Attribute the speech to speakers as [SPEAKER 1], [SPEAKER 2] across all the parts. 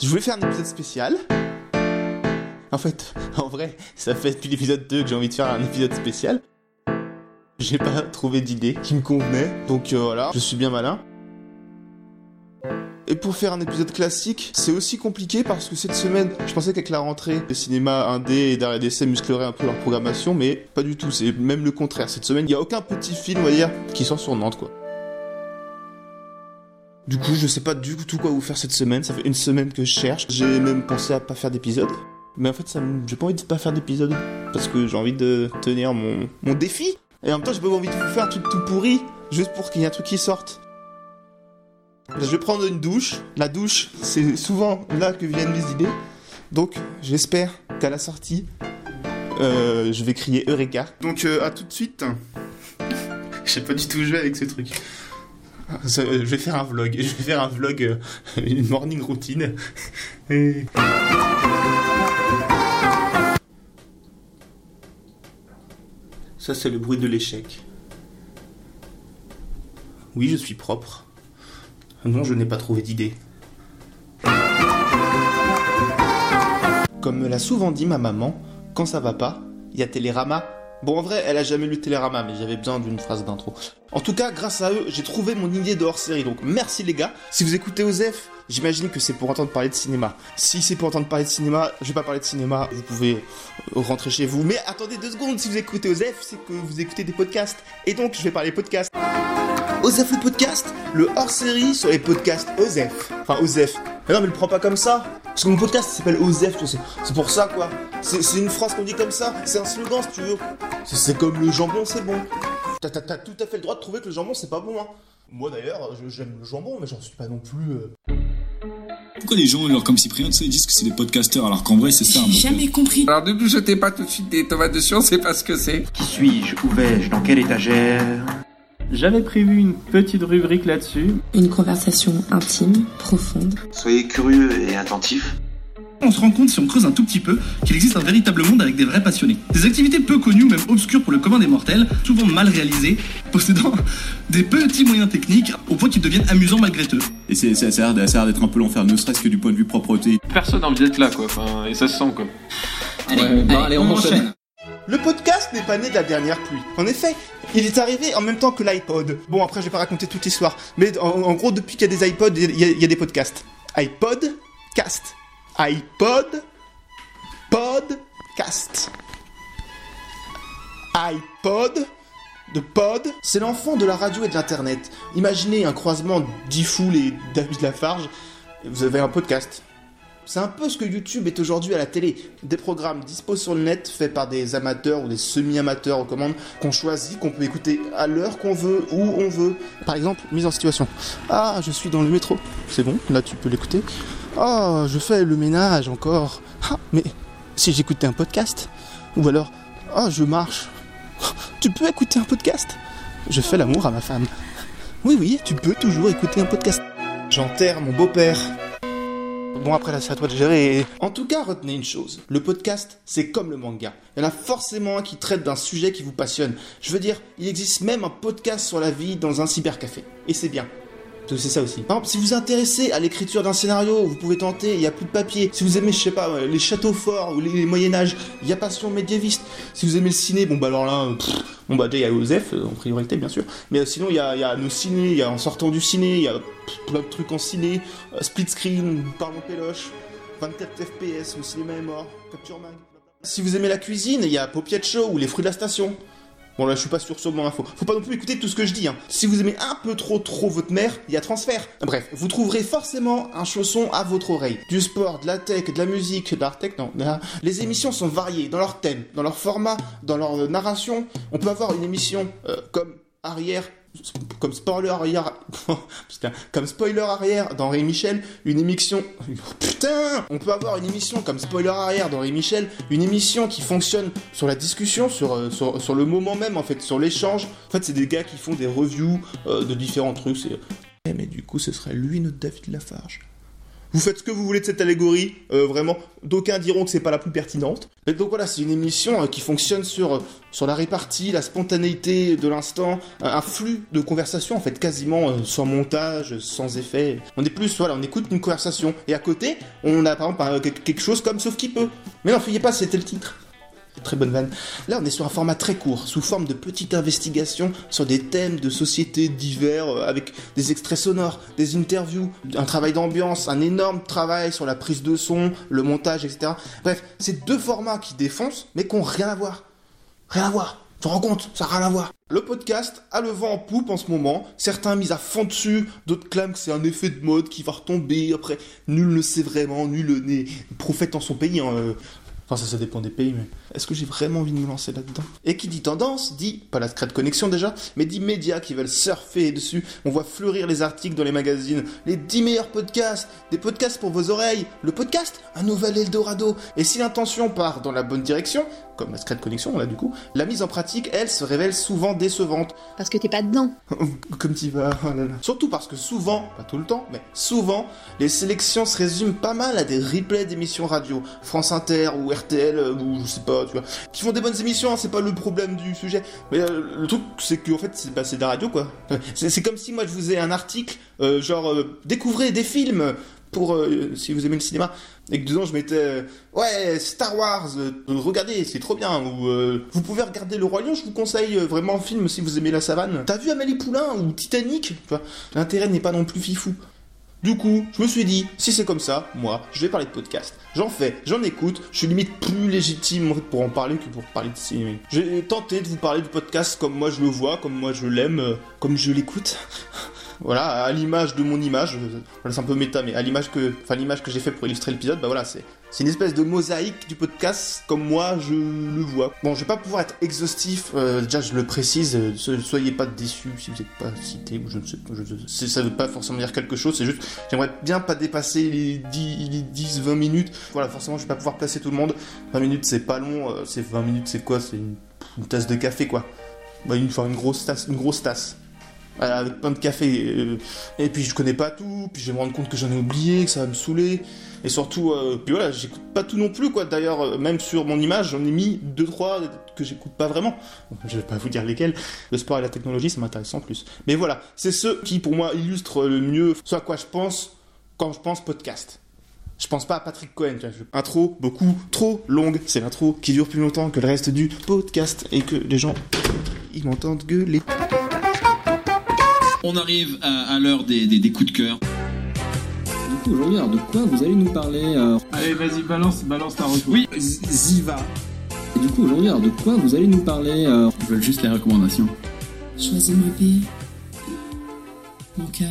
[SPEAKER 1] Je voulais faire un épisode spécial. En fait, en vrai, ça fait depuis l'épisode 2 que j'ai envie de faire un épisode spécial. J'ai pas trouvé d'idée qui me convenait, donc euh, voilà, je suis bien malin. Et pour faire un épisode classique, c'est aussi compliqué parce que cette semaine, je pensais qu'avec la rentrée, les cinémas indés et d'arrêt d'essai muscleraient un peu leur programmation, mais pas du tout, c'est même le contraire. Cette semaine, il n'y a aucun petit film, on va dire, qui sort sur Nantes, quoi. Du coup, je sais pas du tout quoi vous faire cette semaine, ça fait une semaine que je cherche. J'ai même pensé à pas faire d'épisode. Mais en fait, j'ai pas envie de pas faire d'épisode. Parce que j'ai envie de tenir mon, mon défi. Et en même temps, j'ai pas envie de vous faire un truc tout pourri, juste pour qu'il y ait un truc qui sorte. Je vais prendre une douche. La douche, c'est souvent là que viennent les idées. Donc, j'espère qu'à la sortie, euh, je vais crier Eureka. Donc, euh, à tout de suite. Je sais pas du tout jouer avec ce truc. Euh, je vais faire un vlog. Je vais faire un vlog, euh, une morning routine. Ça, c'est le bruit de l'échec. Oui, je suis propre. Non, je n'ai pas trouvé d'idée. Comme me l'a souvent dit ma maman, quand ça va pas, il y a Télérama. Bon, en vrai, elle a jamais lu Télérama, mais j'avais besoin d'une phrase d'intro. En tout cas, grâce à eux, j'ai trouvé mon idée de hors-série, donc merci les gars. Si vous écoutez Osef, j'imagine que c'est pour entendre parler de cinéma. Si c'est pour entendre parler de cinéma, je vais pas parler de cinéma, vous pouvez rentrer chez vous. Mais attendez deux secondes, si vous écoutez Osef, c'est que vous écoutez des podcasts. Et donc, je vais parler podcast. Osef le podcast, le hors-série sur les podcasts Osef. Enfin, Osef. Mais non, mais le prends pas comme ça. Parce que mon podcast s'appelle Osef, tu sais. C'est pour ça, quoi. C'est c'est une phrase qu'on dit comme ça. C'est un slogan, si tu veux. C'est- C'est comme le jambon, c'est bon. T'as tout à fait le droit de trouver que le jambon, c'est pas bon, hein. Moi, d'ailleurs, j'aime le jambon, mais j'en suis pas non plus... euh,
[SPEAKER 2] Pourquoi les gens, alors comme Cyprien, ils disent que c'est des podcasteurs alors qu'en vrai c'est ça
[SPEAKER 3] J'ai jamais compris.
[SPEAKER 4] Alors ne nous jetez pas tout de suite des tomates dessus, on sait pas ce que c'est.
[SPEAKER 5] Qui suis-je? Où vais-je? Dans quelle étagère?
[SPEAKER 6] J'avais prévu une petite rubrique là-dessus.
[SPEAKER 3] Une conversation intime, profonde.
[SPEAKER 5] Soyez curieux et attentifs.
[SPEAKER 7] On se rend compte, si on creuse un tout petit peu, qu'il existe un véritable monde avec des vrais passionnés. Des activités peu connues ou même obscures pour le commun des mortels, souvent mal réalisées, possédant des petits moyens techniques au point qu'ils deviennent amusants malgré eux.
[SPEAKER 2] Et c'est, c'est- ça ça a l'air d'être un peu l'enfer, ne serait-ce que du point de vue propreté.
[SPEAKER 8] Personne n'a envie d'être là, quoi. Enfin, et ça se sent, quoi.
[SPEAKER 3] Allez,
[SPEAKER 4] allez, on enchaîne.
[SPEAKER 1] Le podcast n'est pas né de la dernière pluie. En effet, il est arrivé en même temps que l'iPod. Bon, après, je vais pas raconter toute l'histoire. Mais en, gros, depuis qu'il y a des iPods, il y, a- des podcasts. iPod, cast. iPod, podcast. iPod, de pod, c'est l'enfant de la radio et de l'internet. Imaginez un croisement d'Ifoul et David Lafarge, et vous avez un podcast. C'est un peu ce que YouTube est aujourd'hui à la télé. Des programmes dispo sur le net, faits par des amateurs ou des semi-amateurs aux commandes, qu'on choisit, qu'on peut écouter à l'heure qu'on veut, où on veut. Par exemple, mise en situation. Ah, je suis dans le métro. C'est bon, là tu peux l'écouter. Ah, je fais le ménage encore. Ah, mais si j'écoutais un podcast? Ou alors, ah, je marche. Tu peux écouter un podcast? Je fais l'amour à ma femme. Oui, oui, tu peux toujours écouter un podcast. J'enterre mon beau-père. Bon, après là, c'est à toi de gérer. En tout cas, retenez une chose. Le podcast, c'est comme le manga. Il y en a forcément un qui traite d'un sujet qui vous passionne. Je veux dire, il existe même un podcast sur la vie dans un cybercafé. Et c'est bien. C'est ça aussi. Par exemple, si vous vous intéressez à l'écriture d'un scénario, vous pouvez tenter, il n'y a plus de papier. Si vous aimez, je sais pas, ouais, les châteaux forts ou les, Moyen-Âge, il y a Passion médiéviste. Si vous aimez le ciné, bon bah alors là, euh, bon bah déjà il y a Osef, euh, en priorité bien sûr. Mais euh, sinon, il y a, y a nos ciné, il y a en sortant du ciné, il y a pff, plein de trucs en ciné, euh, split screen, parlons péloche, 24 FPS, le cinéma est mort, Capture Mag. Si vous aimez la cuisine, il y a Paupiette Show ou les fruits de la station. Bon là je suis pas sûr sur mon info. Faut pas non plus écouter tout ce que je dis. Hein. Si vous aimez un peu trop trop votre mère, il y a transfert. Bref, vous trouverez forcément un chausson à votre oreille. Du sport, de la tech, de la musique, de l'art tech, non. Les émissions sont variées dans leur thème, dans leur format, dans leur euh, narration. On peut avoir une émission euh, comme arrière comme spoiler arrière putain, comme spoiler arrière dans Michel une émission putain on peut avoir une émission comme spoiler arrière dans Ray Michel une émission qui fonctionne sur la discussion sur, euh, sur, le moment même en fait sur l'échange. En fait c'est des gars qui font des reviews euh, de différents trucs c'est Eh, mais du coup ce serait lui notre David Lafarge Vous faites ce que vous voulez de cette allégorie, euh, vraiment. D'aucuns diront que c'est pas la plus pertinente. Et donc voilà, c'est une émission euh, qui fonctionne sur, euh, sur la répartie, la spontanéité de l'instant, un, flux de conversation en fait quasiment sans montage, sans effet. On est plus, voilà, on écoute une conversation. Et à côté, on a par exemple quelque chose comme Sauf qui peut. Mais non, fuyez pas, c'était le titre. Très bonne vanne. Là, on est sur un format très court, sous forme de petites investigations sur des thèmes de société divers, euh, avec des extraits sonores, des interviews, un travail d'ambiance, un énorme travail sur la prise de son, le montage, etc. Bref, c'est deux formats qui défoncent, mais qui n'ont rien à voir. Rien à voir. Tu te rends compte? Ça n'a rien à voir. Le podcast a le vent en poupe en ce moment. Certains mis à fond dessus, d'autres clament que c'est un effet de mode qui va retomber. Après, nul ne sait vraiment, nul n'est prophète en son pays. hein, euh. Enfin, ça, ça dépend des pays, mais est-ce que j'ai vraiment envie de me lancer là-dedans? Et qui dit tendance, dit, pas la secrète connexion déjà, mais dit médias qui veulent surfer dessus. On voit fleurir les articles dans les magazines, les 10 meilleurs podcasts, des podcasts pour vos oreilles. Le podcast, un nouvel Eldorado. Et si l'intention part dans la bonne direction, comme la secrète connexion là du coup, la mise en pratique, elle, se révèle souvent décevante.
[SPEAKER 9] Parce que t'es pas dedans.
[SPEAKER 1] Comme tu vas. oh là là. Surtout parce que souvent, pas tout le temps, mais souvent, les sélections se résument pas mal à des replays d'émissions radio, France Inter ou RTL euh, ou je sais pas, tu vois, qui font des bonnes émissions, hein, c'est pas le problème du sujet. Mais euh, le truc, c'est que en fait, c'est bah, de la radio quoi. C'est c'est comme si moi je vous ai un article, euh, genre euh, découvrez des films pour euh, si vous aimez le cinéma et que dedans je mettais euh, ouais Star Wars euh, regardez c'est trop bien ou vous pouvez regarder le roi lion je vous conseille vraiment un film si vous aimez la savane t'as vu Amélie Poulain ou Titanic l'intérêt n'est pas non plus fifou du coup, je me suis dit, si c'est comme ça, moi, je vais parler de podcast. J'en fais, j'en écoute, je suis limite plus légitime pour en parler que pour parler de cinéma. J'ai tenté de vous parler du podcast comme moi je le vois, comme moi je l'aime, comme je l'écoute. voilà, à l'image de mon image, euh, c'est un peu méta, mais à l'image que, enfin l'image que j'ai fait pour illustrer l'épisode, bah voilà, c'est, c'est une espèce de mosaïque du podcast comme moi je le vois. Bon, je vais pas pouvoir être exhaustif, euh, déjà je le précise, euh, so- soyez pas déçus si vous n'êtes pas cité ou je ne sais pas, ça veut pas forcément dire quelque chose, c'est juste, j'aimerais bien pas dépasser les 10, les 10, 20 minutes. Voilà, forcément je vais pas pouvoir placer tout le monde. 20 minutes c'est pas long, euh, c'est 20 minutes c'est quoi? C'est une, une tasse de café quoi. Bah, une, enfin, une grosse tasse, une grosse tasse. Avec plein de café. euh, et puis je connais pas tout, puis je vais me rendre compte que j'en ai oublié, que ça va me saouler. Et surtout, euh, puis voilà, j'écoute pas tout non plus, quoi. D'ailleurs, euh, même sur mon image, j'en ai mis deux, trois que j'écoute pas vraiment. Je vais pas vous dire lesquels. Le sport et la technologie, ça m'intéresse en plus. Mais voilà, c'est ceux qui, pour moi, illustrent le mieux ce à quoi je pense quand je pense podcast. Je pense pas à Patrick Cohen. Intro beaucoup trop longue. C'est l'intro qui dure plus longtemps que le reste du podcast et que les gens, ils m'entendent gueuler.
[SPEAKER 2] On arrive à, à l'heure des, des- des coups de cœur.
[SPEAKER 10] Du coup, aujourd'hui, alors de quoi vous allez nous parler euh,
[SPEAKER 6] Allez, vas-y, balance, balance ta retour.
[SPEAKER 2] Oui, Z- Ziva.
[SPEAKER 10] Et du coup, aujourd'hui, alors de quoi vous allez nous parler euh,
[SPEAKER 2] Ils veulent juste les recommandations.
[SPEAKER 3] Choisis ma vie. Mon cœur.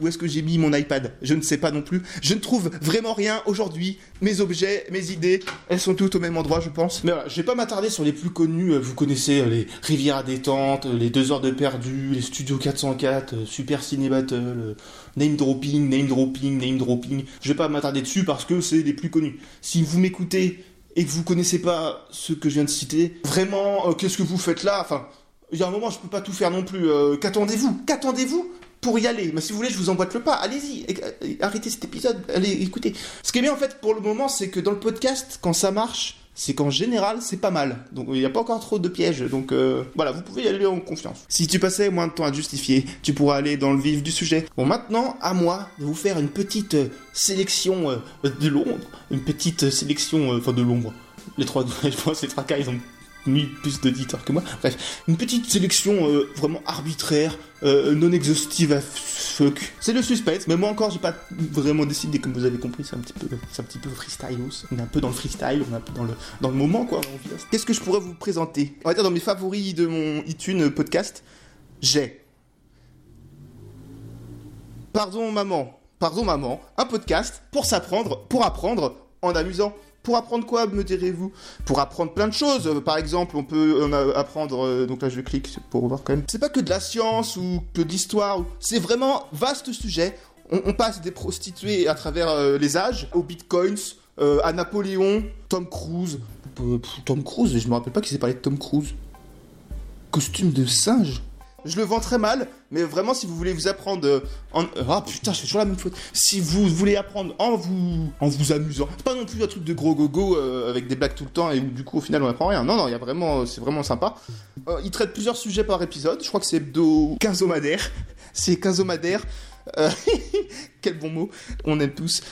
[SPEAKER 1] Où est-ce que j'ai mis mon iPad? Je ne sais pas non plus. Je ne trouve vraiment rien aujourd'hui. Mes objets, mes idées, elles sont toutes au même endroit, je pense. Mais voilà, je vais pas m'attarder sur les plus connus. Euh, Vous connaissez euh, les Rivières à détente, euh, les 2 heures de perdu, les Studios 404, euh, Super Ciné Battle, Name Dropping, Name Dropping, Name Dropping. Je vais pas m'attarder dessus parce que c'est les plus connus. Si vous m'écoutez et que vous connaissez pas ceux que je viens de citer, vraiment, qu'est-ce que vous faites là? Enfin, il y a un moment, je peux pas tout faire non plus. Qu'attendez-vous? Qu'attendez-vous? Pour y aller. Mais si vous voulez, je vous emboîte le pas. Allez-y, arrêtez cet épisode. Allez, écoutez. Ce qui est bien en fait pour le moment, c'est que dans le podcast, quand ça marche, c'est qu'en général, c'est pas mal. Donc il n'y a pas encore trop de pièges. Donc euh, voilà, vous pouvez y aller en confiance. Si tu passais moins de temps à justifier, tu pourras aller dans le vif du sujet. Bon, maintenant, à moi de vous faire une petite euh, sélection euh, de l'ombre. Une petite sélection, enfin de l'ombre. Les trois, je pense, les trois cas, ils ont mis plus d'auditeurs que moi. Bref, une petite sélection euh, vraiment arbitraire, euh, non exhaustive à fuck. C'est le suspense, mais moi encore j'ai pas vraiment décidé comme vous avez compris, c'est un petit peu c'est un petit peu freestyle On est un peu dans le freestyle, on est un peu dans le dans le moment quoi. Qu'est-ce que je pourrais vous présenter? On va dire dans mes favoris de mon iTunes podcast, j'ai Pardon maman, pardon maman, un podcast pour s'apprendre, pour apprendre en amusant. Pour apprendre quoi, me direz-vous? Pour apprendre plein de choses. Euh, Par exemple, on peut apprendre. euh, donc là, je clique pour voir quand même. C'est pas que de la science ou que de l'histoire. C'est vraiment vaste sujet. On, passe des prostituées à travers euh, les âges, aux bitcoins, à Napoléon, Tom Cruise. Tom Cruise, je me rappelle pas qu'il s'est parlé de Tom Cruise. Costume de singe Je le vends très mal, mais vraiment, si vous voulez vous apprendre euh, en. Ah putain, je fais toujours la même faute. Si vous voulez apprendre en vous, en vous amusant, c'est pas non plus un truc de gros gogo euh, avec des blagues tout le temps et où du coup au final on apprend rien. Non, non, il y a vraiment, c'est vraiment sympa. Euh, il traite plusieurs sujets par épisode. Je crois que c'est hebdo quinzomadaire. C'est quinzomadaire. Euh, quel bon mot, on aime tous.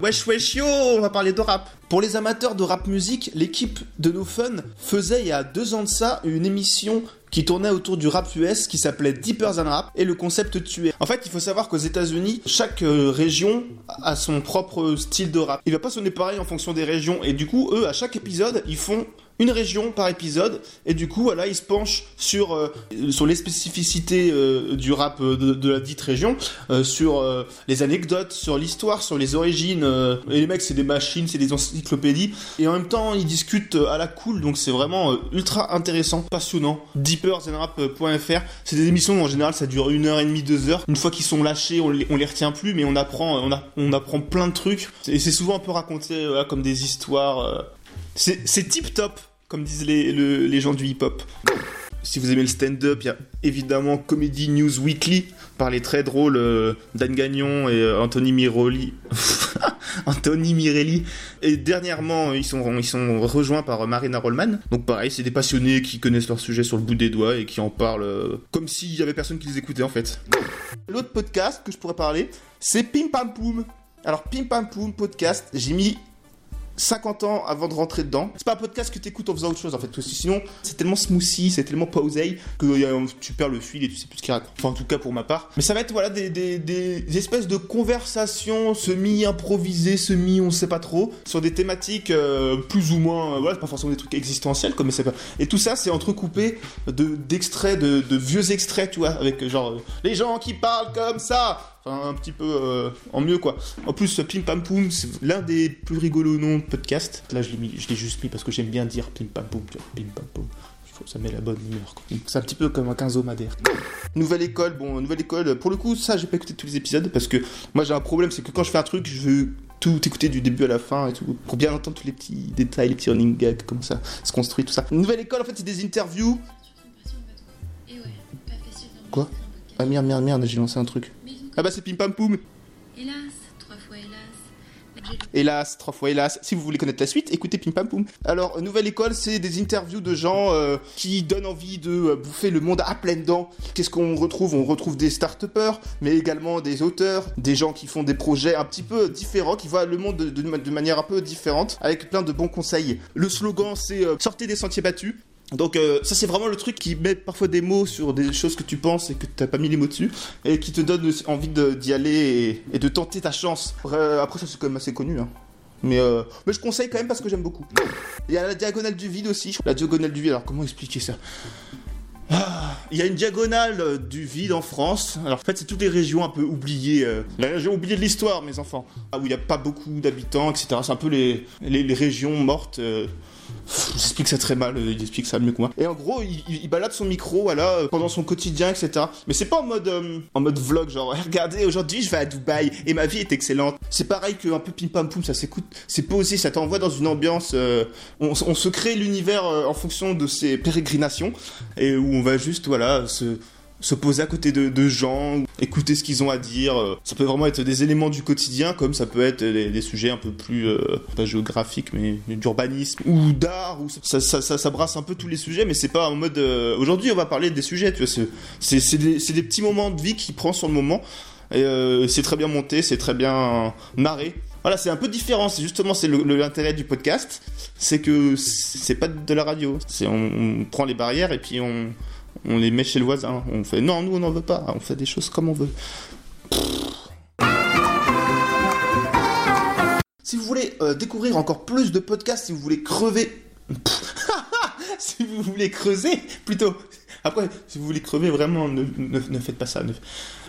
[SPEAKER 1] Wesh wesh yo, on va parler de rap. Pour les amateurs de rap musique, l'équipe de No Fun faisait il y a deux ans de ça une émission qui tournait autour du rap US qui s'appelait Deeper Than Rap et le concept tué. En fait, il faut savoir qu'aux États-Unis, chaque euh, région a son propre style de rap. Il va pas sonner pareil en fonction des régions et du coup, eux, à chaque épisode, ils font une région par épisode et du coup voilà ils se penchent sur euh, sur les spécificités euh, du rap euh, de, la dite région sur les anecdotes sur l'histoire sur les origines et les mecs c'est des machines c'est des encyclopédies et en même temps ils discutent à la cool donc c'est vraiment ultra intéressant passionnant. Deeperzenrap.fr c'est des émissions en général ça dure une heure et demie deux heures. Une fois qu'ils sont lâchés on les, les retient plus mais on apprend on, apprend plein de trucs. Et c'est souvent un peu raconté comme des histoires c'est tip top, comme disent les, le- les gens du hip-hop. Si vous aimez le stand-up, il y a évidemment Comedy News Weekly par les très drôles euh, Dan Gagnon et euh, Anthony Miroli. Anthony Mirelli. Et dernièrement, ils sont, ils sont rejoints par euh, Marina Rollman. Donc pareil, c'est des passionnés qui connaissent leur sujet sur le bout des doigts et qui en parlent comme s'il y avait personne qui les écoutait en fait. L'autre podcast que je pourrais parler, c'est Pim Pam Poum. Alors Pim Pam Poum podcast, j'ai mis 50 ans avant de rentrer dedans. C'est pas un podcast que t'écoutes en faisant autre chose en fait, parce que sinon c'est tellement smoothie, c'est tellement posé que euh, tu perds le fil et tu sais plus ce qu'il raconte. Enfin en tout cas pour ma part. Mais ça va être voilà des, des, des espèces de conversations semi-improvisées, semi on sait pas trop, sur des thématiques euh, plus ou moins, euh, voilà, c'est pas forcément des trucs existentiels comme c'est pas. Et tout ça c'est entrecoupé de d'extraits, de, de vieux extraits, tu vois, avec genre euh, les gens qui parlent comme ça. Un petit peu euh, en mieux quoi. En plus, Pim Pam Poum, c'est l'un des plus rigolos noms de podcast. Là, je l'ai mis, je l'ai juste mis parce que j'aime bien dire Pim Pam Poum, tu vois, Pim Pam Poum. Ça met la bonne humeur. quoi. C'est un petit peu comme un quinzomadaire. Nouvelle école, bon, nouvelle école. Pour le coup, ça, j'ai pas écouté tous les épisodes parce que moi, j'ai un problème, c'est que quand je fais un truc, je veux tout écouter du début à la fin et tout pour bien entendre tous les petits détails, les petits running gags, comme ça se construit tout ça. Nouvelle école, en fait, c'est des interviews. Quoi? Ah merde, merde, merde, j'ai lancé un truc. Ah bah c'est Pim Pam Poum.
[SPEAKER 9] Hélas, trois fois hélas.
[SPEAKER 1] Hélas, trois fois hélas. Si vous voulez connaître la suite, écoutez Pim Pam Poum. Alors, Nouvelle École, c'est des interviews de gens euh, qui donnent envie de euh, bouffer le monde à pleines dents. Qu'est-ce qu'on retrouve? On retrouve des start mais également des auteurs, des gens qui font des projets un petit peu différents, qui voient le monde de, de- de manière un peu différente, avec plein de bons conseils. Le slogan, c'est euh, sortez des sentiers battus. Donc euh, ça c'est vraiment le truc qui met parfois des mots sur des choses que tu penses et que t'as pas mis les mots dessus et qui te donne envie d'y aller et, de tenter ta chance. Après, ça c'est quand même assez connu. Hein. Mais, euh, mais je conseille quand même parce que j'aime beaucoup. Il y a la diagonale du vide aussi. La diagonale du vide, alors comment expliquer ça? Ah, Il y a une diagonale euh, du vide en France. Alors en fait, c'est toutes les régions un peu oubliées. la région oubliée de l'histoire, mes enfants. Ah, où il n'y a pas beaucoup d'habitants, etc. C'est un peu les, les, régions mortes. J'explique ça très mal, euh, il explique ça mieux que moi. Et en gros, il, balade son micro, voilà, euh, pendant son quotidien, etc. Mais c'est pas en mode, euh, en mode vlog, genre, regardez, aujourd'hui je vais à Dubaï et ma vie est excellente. C'est pareil que un peu pim pam poum, ça s'écoute, c'est posé, ça t'envoie dans une ambiance. on, se crée l'univers en fonction de ses pérégrinations et où on va juste, voilà, se se poser à côté de, de gens, écouter ce qu'ils ont à dire. euh, Ça peut vraiment être des éléments du quotidien, comme ça peut être des, sujets un peu plus, euh, pas géographiques, mais d'urbanisme ou d'art. Ça, ça, brasse un peu tous les sujets, mais c'est pas en mode. euh, Aujourd'hui, on va parler des sujets. Tu vois, c'est- des, petits moments de vie qu'il prend sur le moment. C'est très bien monté, c'est très bien narré. Voilà, c'est un peu différent. C'est justement c'est l'intérêt du podcast, c'est que c'est pas de la radio. On prend les barrières et puis on on les met chez le voisin. On fait non, nous on n'en veut pas. On fait des choses comme on veut. Si vous voulez euh, découvrir encore plus de podcasts, si vous voulez crever, si vous voulez creuser, plutôt. Après, si vous voulez crever, vraiment, ne, faites pas ça.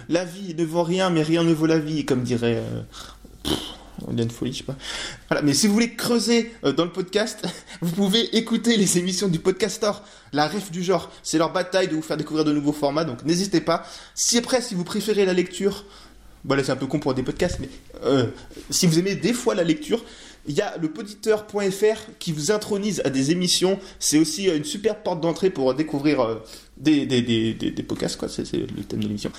[SPEAKER 1] La vie ne vaut rien, mais rien ne vaut la vie, comme dirait. Euh... pff, Liane Folie, je sais pas. Voilà, mais si vous voulez creuser euh, dans le podcast, vous pouvez écouter les émissions du Podcastor, la ref du genre. C'est leur bataille de vous faire découvrir de nouveaux formats, donc n'hésitez pas. Si après, si vous préférez la lecture, bon là c'est un peu con pour des podcasts, mais euh, si vous aimez des fois la lecture, Il y a le poditeur.fr qui vous intronise à des émissions. C'est aussi euh, une super porte d'entrée pour découvrir des, des, des, des, podcasts, quoi. C'est c'est le thème de l'émission.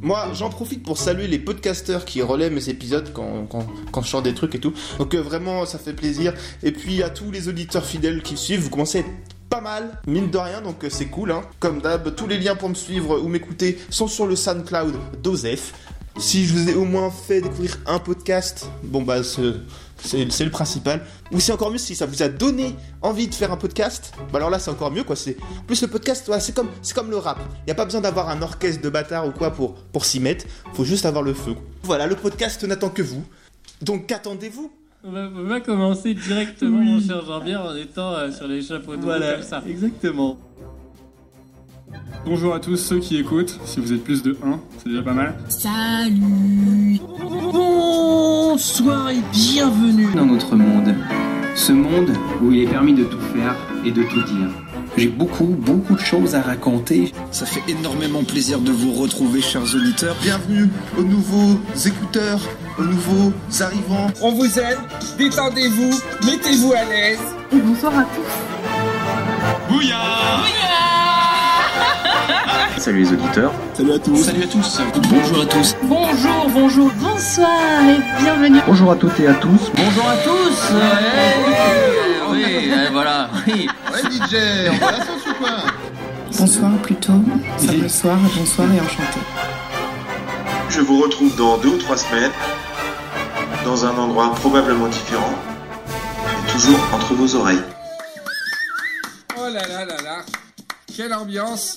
[SPEAKER 1] Moi, j'en profite pour saluer les podcasteurs qui relaient mes épisodes quand, quand, quand je chante des trucs et tout. Donc euh, vraiment, ça fait plaisir. Et puis à tous les auditeurs fidèles qui me suivent, vous commencez à être pas mal, mine de rien, donc euh, c'est cool. Hein. Comme d'hab, tous les liens pour me suivre ou m'écouter sont sur le SoundCloud d'Ozef. Si je vous ai au moins fait découvrir un podcast, bon bah c'est le principal. Ou c'est encore mieux si ça vous a donné envie de faire un podcast. Bah alors là c'est encore mieux quoi. C'est en plus le podcast, c'est comme c'est comme le rap. Il y a pas besoin d'avoir un orchestre de bâtards ou quoi pour pour s'y mettre. Faut juste avoir le feu. Voilà, le podcast n'attend que vous. Donc qu'attendez-vous?
[SPEAKER 6] On va, on va commencer directement, mon cher Jean-Pierre, en étant euh, sur les chapeaux de roue comme ça.
[SPEAKER 11] exactement. Bonjour à tous ceux qui écoutent, si vous êtes plus de 1, c'est déjà pas mal.
[SPEAKER 3] Salut
[SPEAKER 4] Bonsoir et bienvenue dans notre monde. Ce monde où il est permis de tout faire et de tout dire. J'ai beaucoup, beaucoup de choses à raconter.
[SPEAKER 2] Ça fait énormément plaisir de vous retrouver, chers auditeurs.
[SPEAKER 1] Bienvenue aux nouveaux écouteurs, aux nouveaux arrivants.
[SPEAKER 4] On vous aime, détendez-vous, mettez-vous à l'aise.
[SPEAKER 9] Et bonsoir à tous.
[SPEAKER 5] Salut les auditeurs.
[SPEAKER 2] Salut à tous. Salut à tous. Bonjour à tous.
[SPEAKER 9] Bonjour, bonjour, bonsoir et bienvenue.
[SPEAKER 5] Bonjour à toutes et à tous.
[SPEAKER 4] Bonjour à tous. oui, voilà. Oui.
[SPEAKER 1] Ouais DJ, on va la quoi
[SPEAKER 3] Bonsoir plutôt. Sable soir, bonsoir et enchanté.
[SPEAKER 5] Je vous retrouve dans deux ou trois semaines, dans un endroit probablement différent, et toujours entre vos oreilles.
[SPEAKER 4] Oh là là là là. Quelle ambiance.